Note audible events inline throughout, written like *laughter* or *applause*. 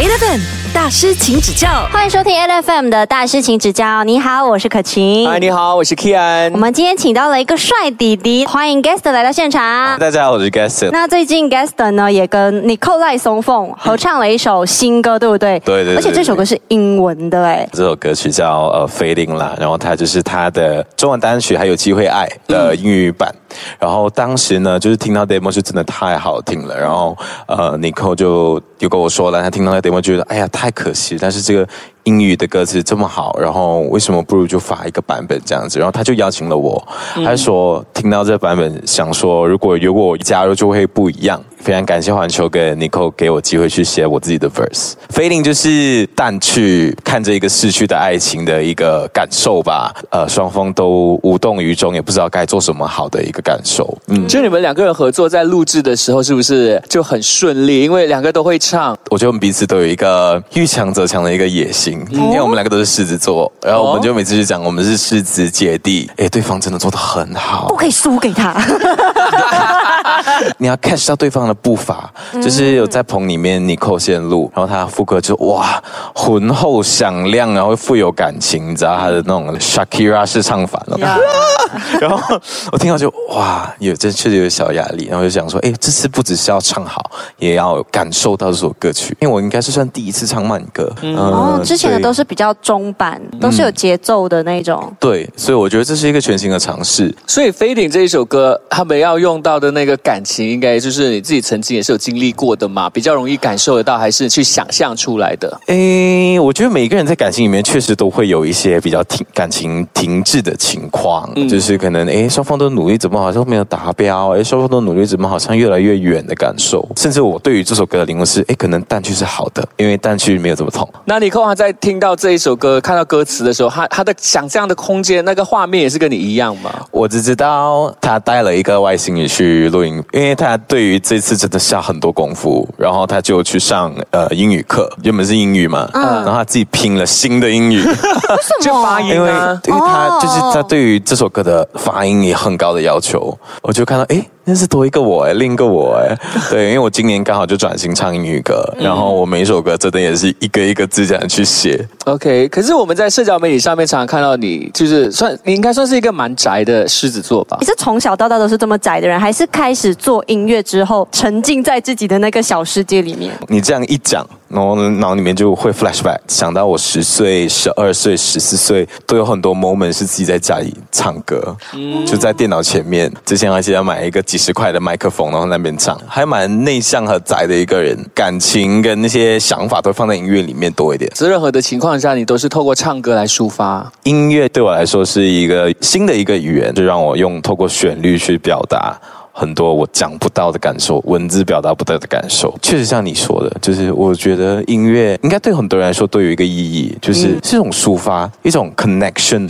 Eleven 大师，请指教。欢迎收听 L F M 的大师请指教。你好，我是可晴。嗨，你好，我是 Kian 我。们今天请到了一个帅弟弟，欢迎 Guest 来到现场。大家好，我是 Gaston。那最近 Guest 呢也跟 Nicole 赖松凤合唱了一首新歌，对不对？对对对而且这首歌是英文的，哎，这首歌曲叫呃 Fading 啦，然后它就是他的中文单曲，还有机会爱的英语版。然后当时呢，就是听到 demo 是真的太好听了，然后呃尼克就又跟我说了，他听到那 demo 觉得哎呀太可惜，但是这个英语的歌词这么好，然后为什么不如就发一个版本这样子？然后他就邀请了我，他说听到这版本，想说如果有我加入就会不一样。非常感谢环球跟 Nicole 给我机会去写我自己的 verse。Fading 就是淡去看着一个逝去的爱情的一个感受吧。呃，双方都无动于衷，也不知道该做什么好的一个感受。嗯，就你们两个人合作在录制的时候，是不是就很顺利？因为两个都会唱。我觉得我们彼此都有一个遇强则强的一个野心，因为我们两个都是狮子座，然后我们就每次就讲我们是狮子姐弟。哎，对方真的做的很好不，可以输给他。*laughs* *laughs* 你要 catch 到对方的步伐，就是有在棚里面你扣线路，然后他副歌就哇浑厚响亮，然后富有感情，你知道他的那种 Shakira 式唱法了。*laughs* 然后我听到就哇，有这确实有小压力，然后就想说，哎，这次不只是要唱好，也要感受到这首歌曲，因为我应该是算第一次唱慢歌，嗯哦，之前的都是比较中版，都是有节奏的那种。对，所以我觉得这是一个全新的尝试。所以《Fading》这一首歌，他们要用到的那个感情，应该就是你自己曾经也是有经历过的嘛，比较容易感受得到，还是去想象出来的？诶，我觉得每个人在感情里面确实都会有一些比较停感情停滞的情况，就是可能诶双方都努力，怎么好像没有达标？诶双方都努力，怎么好像越来越远的感受？甚至我对于这首歌的领悟是，诶可能淡去是好的，因为淡去没有这么痛。那你扣他在听到这一首歌、看到歌词的时候，他他的想象的空间、那个画面也是跟你一样吗？我只知道他带了一个外星人去录音，因为他对于这次真的下很多功夫，然后他就去上呃英语课，原本是英语嘛，然后他自己拼了新的英语。就发音因为啊。因为他哦就是他对于这首歌的发音也很高的要求，我就看到诶，那是多一个我哎，另一个我哎，*laughs* 对，因为我今年刚好就转型唱英语歌，然后我每一首歌真的也是一个一个字这样去写。OK，可是我们在社交媒体上面常常看到你，就是算你应该算是一个蛮宅的狮子座吧你？是从小到大都是这么宅的人，还是开始做音乐之后沉浸在自己的那个小世界里面？你这样一讲，然后脑里面就会 flashback，想到我十岁、十二岁、十四岁都有很多 moment 是自己在家里唱歌，就在电脑前面。之前还记得买一个几十块的麦克风，然后那边唱，还蛮内向和宅的一个人，感情跟那些想法都放在音乐里面多一点。在任何的情况下，你都是透过唱歌来抒发。音乐对我来说是一个新的一个语言，就让我用透过旋律去表达很多我讲不到的感受，文字表达不到的感受。确实像你说的，就是我觉得音乐应该对很多人来说都有一个意义，就是是一种抒发，一种 connection。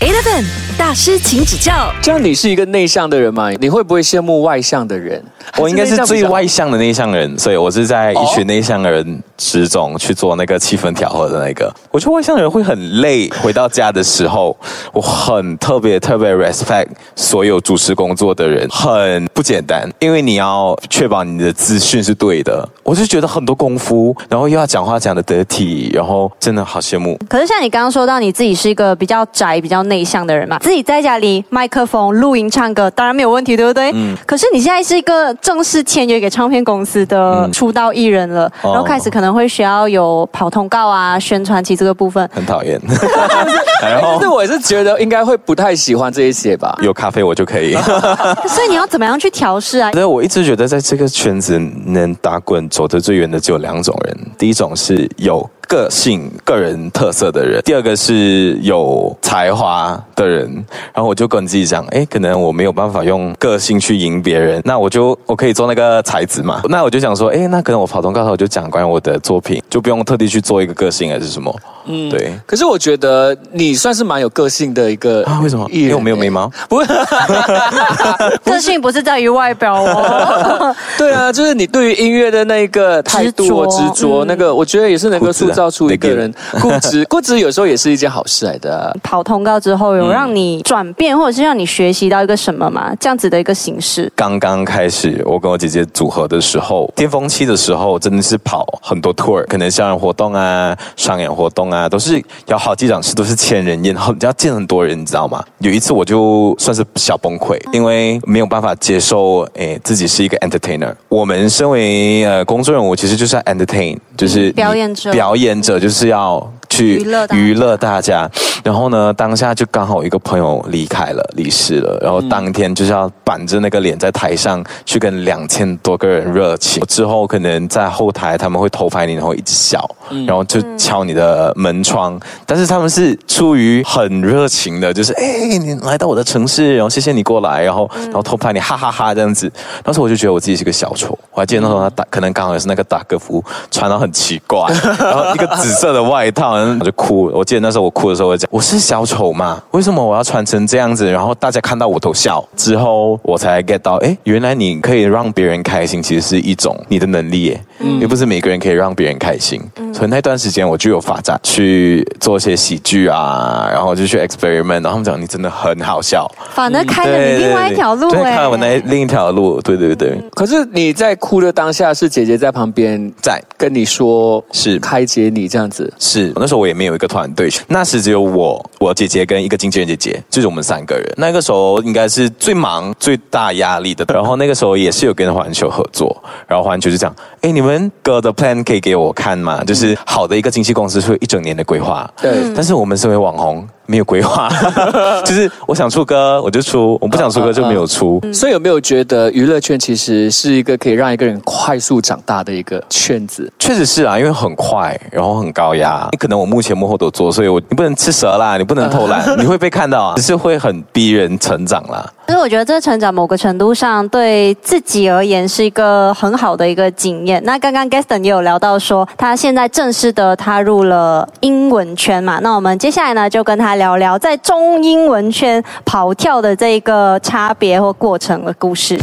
Eleven 大师，请指教。这样你是一个内向的人吗？你会不会羡慕外向的人？我应该是最外向的内向人，所以我是在一群内向的人之中去做那个气氛调和的那个。我觉得外向的人会很累，回到家的时候，我很特别特别 respect 所有主持工作的人，很不简单，因为你要确保你的资讯是对的。我就觉得很多功夫，然后又要讲话讲的得体，然后真的好羡慕。可是像你刚刚说到你自己是一个比较宅、比较内向的人嘛，自己在家里麦克风录音唱歌，当然没有问题，对不对？嗯。可是你现在是一个正式签约给唱片公司的出道艺人了，哦然后开始可能会需要有跑通告啊、宣传期这个部分。很讨厌，*laughs* 然后但是我也是觉得应该会不太喜欢这一些吧。有咖啡我就可以。*laughs* 所以你要怎么样去调试啊？对，我一直觉得在这个圈子能打滚走得最远的只有两种人，第一种是有个性、个人特色的人，第二个是有才华的人。然后我就跟自己讲，哎，可能我没有办法用个性去赢别人，那我就我可以做那个才子嘛。那我就想说，哎，那可能我跑通告的时候我就讲关于我的作品，就不用特地去做一个个性还是什么。嗯，对。可是我觉得你算是蛮有个性的一个啊，为什么？艺人因为我没有眉毛。不，*laughs* 个性不是在于外表哦。*laughs* 对啊，就是你对于音乐的那个态度、执着执着，嗯那个我觉得也是能够塑造出一个人 *laughs* 固执。固执有时候也是一件好事来的啊。跑通告之后，有让你转变，或者是让你学习到一个什么吗？这样子的一个形式。刚刚开始，我跟我姐姐组合的时候，巅峰期的时候，真的是跑很多 tour，可能校园活动啊、商演活动啊，都是有好几场是都是千人宴，然后你要见很多人，你知道吗？有一次我就算是小崩溃，因为没有办法接受，诶，自己是一个 entertainer。我们身为呃工作人物，其实就是要 entertain，就是表演者表演者就是要去娱乐大家娱乐大家。然后呢，当下就刚好一个朋友离开了，离世了，然后当天就是要板着那个脸在台上去跟两千多个人热情。之后可能在后台他们会偷拍你，然后一直笑，然后就敲你的门窗。但是他们是出于很热情的，就是哎，你来到我的城市，然后谢谢你过来，然后然后偷拍你，哈哈哈这样子。当时我就觉得我自己是个小丑，我还记得那时候他打，可能刚好也是那个打歌服穿的很奇怪，*laughs* 然后一个紫色的外套，我就哭。我记得那时候我哭的时候，我讲我是小丑嘛，为什么我要穿成这样子？然后大家看到我都笑，之后我才 get 到，哎，原来你可以让别人开心，其实是一种你的能力耶，嗯又不是每个人可以让别人开心。所以那段时间我就有发展去做一些喜剧啊，然后就去 experiment，然后他们讲你真的很好笑，反而开了你另外一条路哎、对开了我那另一条路，对对对，可是你在哭的当下，是姐姐在旁边在跟你说，是开解你这样子。是那时候我也没有一个团队，那时只有我、我姐姐跟一个经纪人姐姐，就是我们三个人。那个时候应该是最忙、最大压力的。然后那个时候也是有跟环球合作，然后环球就讲：“哎，你们歌的 plan 可以给我看吗？就是好的一个经纪公司是有一整年的规划，对但是我们身为网红。”没有规划，*laughs* 就是我想出歌我就出，我不想出歌就没有出。所以有没有觉得娱乐圈其实是一个可以让一个人快速长大的一个圈子？确实是啊，因为很快，然后很高压。你可能我目前幕后都做，所以我你不能吃蛇啦，你不能偷懒，*laughs* 你会被看到啊，只是会很逼人成长啦。其实我觉得这个成长某个程度上对自己而言是一个很好的一个经验。那刚刚 Gaston 也有聊到说，他现在正式的踏入了英文圈嘛。那我们接下来呢，就跟他聊聊在中英文圈跑跳的这个差别或过程的故事。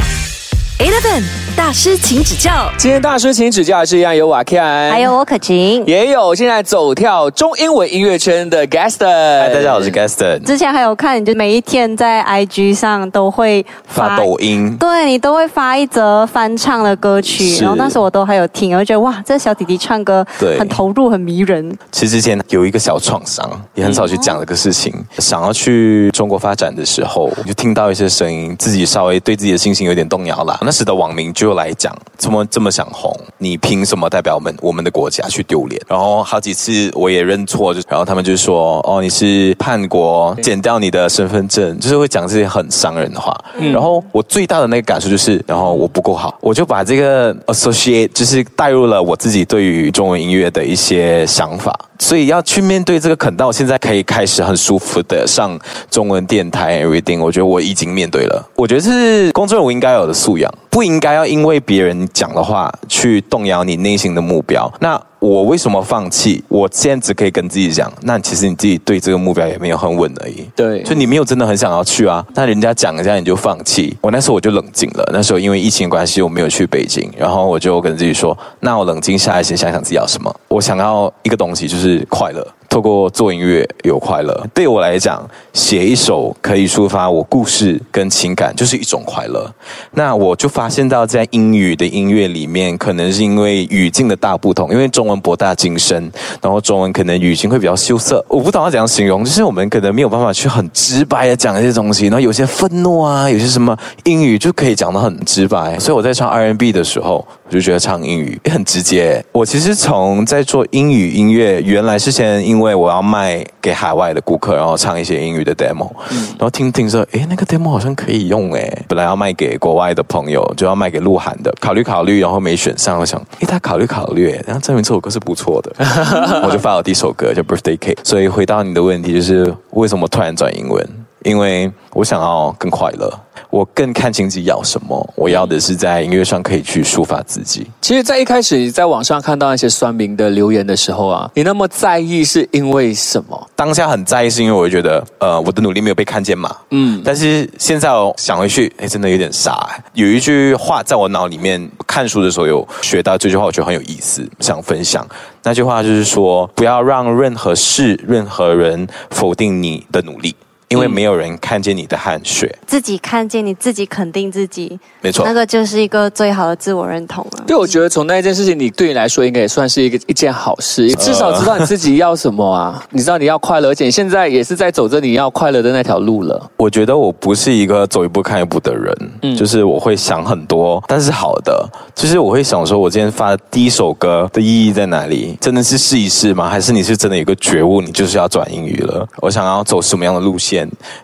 Eleven 大师，请指教。今天大师请指教的是一样有瓦 Ken，还有我可晴。也有现在走跳中英文音乐圈的 Gaston。嗨，大家好，我是 Gaston，之前还有看，你就每一天在 IG 上都会发抖音。对你都会发一则翻唱的歌曲，然后那时候我都还有听，我就觉得哇，这小弟弟唱歌对很投入，很迷人。其实之前有一个小创伤，也很少去讲这个事情。想要去中国发展的时候，就听到一些声音，自己稍微对自己的信心有点动摇啦。那时的网民就来讲，怎么这么想红？你凭什么代表我们我们的国家去丢脸？然后好几次我也认错，就然后他们就说，哦，你是叛国，剪掉你的身份证，就是会讲这些很伤人的话。然后我最大的那个感受就是，然后我不够好，我就把这个 associate 就是带入了我自己对于中文音乐的一些想法。所以要去面对这个肯到现在可以开始很舒服的上中文电台 everything，我觉得我已经面对了。我觉得这是公众人物应该有的素养，不应该要因为别人讲的话去动摇你内心的目标。那我为什么放弃？我现在只可以跟自己讲，那其实你自己对这个目标也没有很稳而已。对就你没有真的很想要去啊，那人家讲一下你就放弃。我那时候我就冷静了，那时候因为疫情关系我没有去北京，然后我就跟自己说，那我冷静下来先想想自己要什么。我想要一个东西就是快乐，透过做音乐有快乐。对我来讲，写一首可以抒发我故事跟情感，就是一种快乐。那我就发现到在英语的音乐里面，可能是因为语境的大不同，因为中文博大精深，然后中文可能语境会比较羞涩。我不懂要怎样形容，就是我们可能没有办法去很直白的讲一些东西，然后有些愤怒啊，有些什么英语就可以讲得很直白。所以我在唱 R&B 的时候，我就觉得唱英语也 *laughs* 很直接。我其实从在做英语音乐，原来是先因为我要卖给海外的顾客，然后唱一些英语的 demo，、然后听听说，诶，那个 demo 好像可以用诶。本来要卖给国外的朋友，就要卖给鹿晗的，考虑考虑，然后没选上，我想，诶，他考虑考虑，然后证明这首歌是不错的，*laughs* 我就发了第一首歌叫 Birthday Cake。所以回到你的问题，就是为什么突然转英文？因为我想要更快乐，我更看清自己要什么。我要的是在音乐上可以去抒发自己。其实，在一开始你在网上看到那些酸民的留言的时候啊，你那么在意是因为什么？当下很在意，是因为我会觉得，呃，我的努力没有被看见嘛。嗯，但是现在我想回去，哎，真的有点傻。有一句话在我脑里面，看书的时候有学到这句话，我觉得很有意思，想分享。那句话就是说，不要让任何事、任何人否定你的努力。因为没有人看见你的汗水，自己看见你自己肯定自己，没错，那个就是一个最好的自我认同了。对，我觉得从那一件事情，你对你来说应该也算是一个一件好事，至少知道你自己要什么啊，你知道你要快乐，而且现在也是在走着你要快乐的那条路了。我觉得我不是一个走一步看一步的人，嗯，就是我会想很多，但是好的，就是我会想说，我今天发的第一首歌的意义在哪里？真的是试一试吗？还是你是真的有个觉悟，你就是要转英语了？我想要走什么样的路线？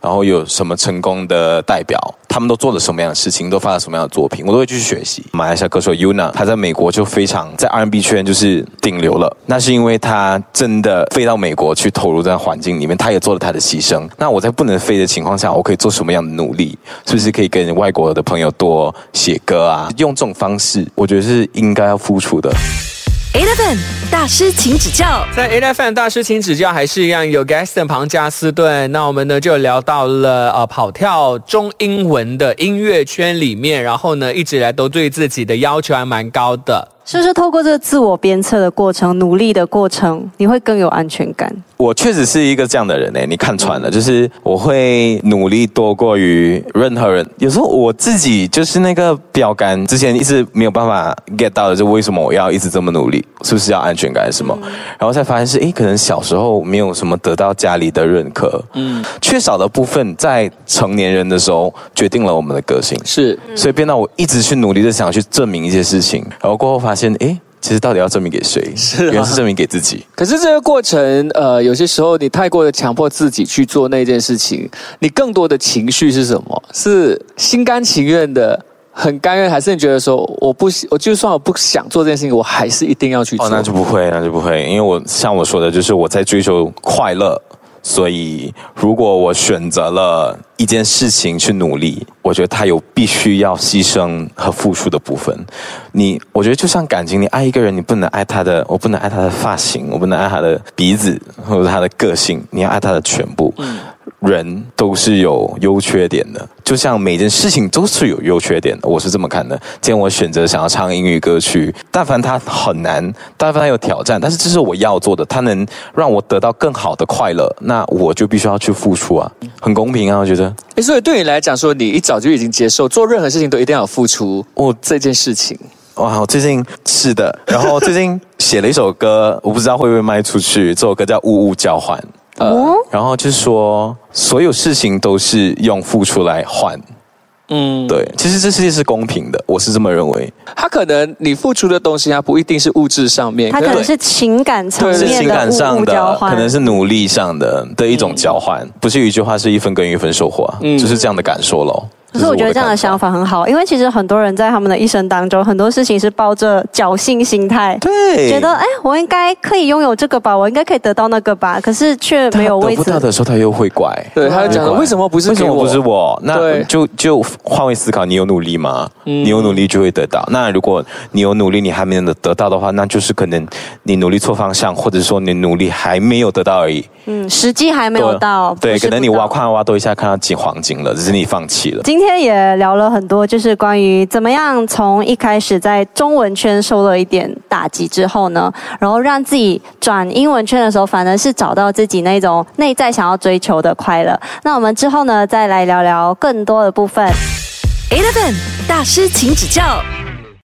然后有什么成功的代表？他们都做了什么样的事情？都发了什么样的作品？我都会继续学习。马来西亚歌手 Yuna，他在美国就非常在 R&B 圈就是顶流了。那是因为他真的飞到美国去投入在环境里面，他也做了他的牺牲。那我在不能飞的情况下，我可以做什么样的努力？是不是可以跟外国的朋友多写歌啊？用这种方式，我觉得是应该要付出的。Eleven 大师，请指教。在 Eleven 大师，请指教，还是一样有 Gaston 庞加斯顿。那我们呢就聊到了呃跑跳中英文的音乐圈里面，然后呢一直来都对自己的要求还蛮高的。是不是透过这个自我鞭策的过程、努力的过程，你会更有安全感？我确实是一个这样的人诶，你看穿了，就是我会努力多过于任何人。有时候我自己就是那个标杆，之前一直没有办法 get 到的，就为什么我要一直这么努力？是不是要安全感？什么？然后才发现是，诶，可能小时候没有什么得到家里的认可，嗯，缺少的部分在成年人的时候决定了我们的个性，是，所以变到我一直去努力的想去证明一些事情，然后过后发现，诶。其实到底要证明给谁？是，原来是证明给自己。可是这个过程，呃，有些时候你太过的强迫自己去做那件事情，你更多的情绪是什么？是心甘情愿的，很甘愿，还是你觉得说，我不，我就算我不想做这件事情，我还是一定要去做？哦，那就不会，那就不会，因为我像我说的，就是我在追求快乐。所以，如果我选择了一件事情去努力，我觉得他有必须要牺牲和付出的部分。你，我觉得就像感情，你爱一个人，你不能爱他的，我不能爱他的发型，我不能爱他的鼻子或者他的个性，你要爱他的全部。人都是有优缺点的，就像每件事情都是有优缺点的，我是这么看的。今天我选择想要唱英语歌曲，但凡它很难，但凡它有挑战，但是这是我要做的，它能让我得到更好的快乐，那我就必须要去付出啊，很公平啊，我觉得。哎，所以对你来讲，说你一早就已经接受做任何事情都一定要付出，哦，这件事情。哇，我最近是的，然后最近写了一首歌，我不知道会不会卖出去。这首歌叫《物物交换》。呃，然后就是说，所有事情都是用付出来换，嗯，对，其实这世界是公平的，我是这么认为。他可能你付出的东西，它不一定是物质上面，它可能是情感层面的情感上的，可能是努力上的的一种交换。不是有一句话是一分耕耘一分收获，就是这样的感受喽。可是我觉得这样的想法很好，因为其实很多人在他们的一生当中，很多事情是抱着侥幸心态，对，觉得哎，我应该可以拥有这个吧，我应该可以得到那个吧，可是却没有位置。得不到的时候，他又会怪，对，他就讲为什么不是为什么不是我？那就就换位思考，你有努力吗？你有努力就会得到。那如果你有努力，你还没有得到的话，那就是可能你努力错方向，或者说你努力还没有得到而已。嗯，时机还没有到。对，可能你挖矿挖多一下，看到金黄金了，只是你放弃了。今今天也聊了。很多，就是关于怎么样从一开始在中文圈受了一点打击之后呢，然后让自己转英文圈的时候，反而是找到自己那种内在想要追求的快乐。那我们之后呢，再来聊聊更多的部分。Eleven 大师，请指教。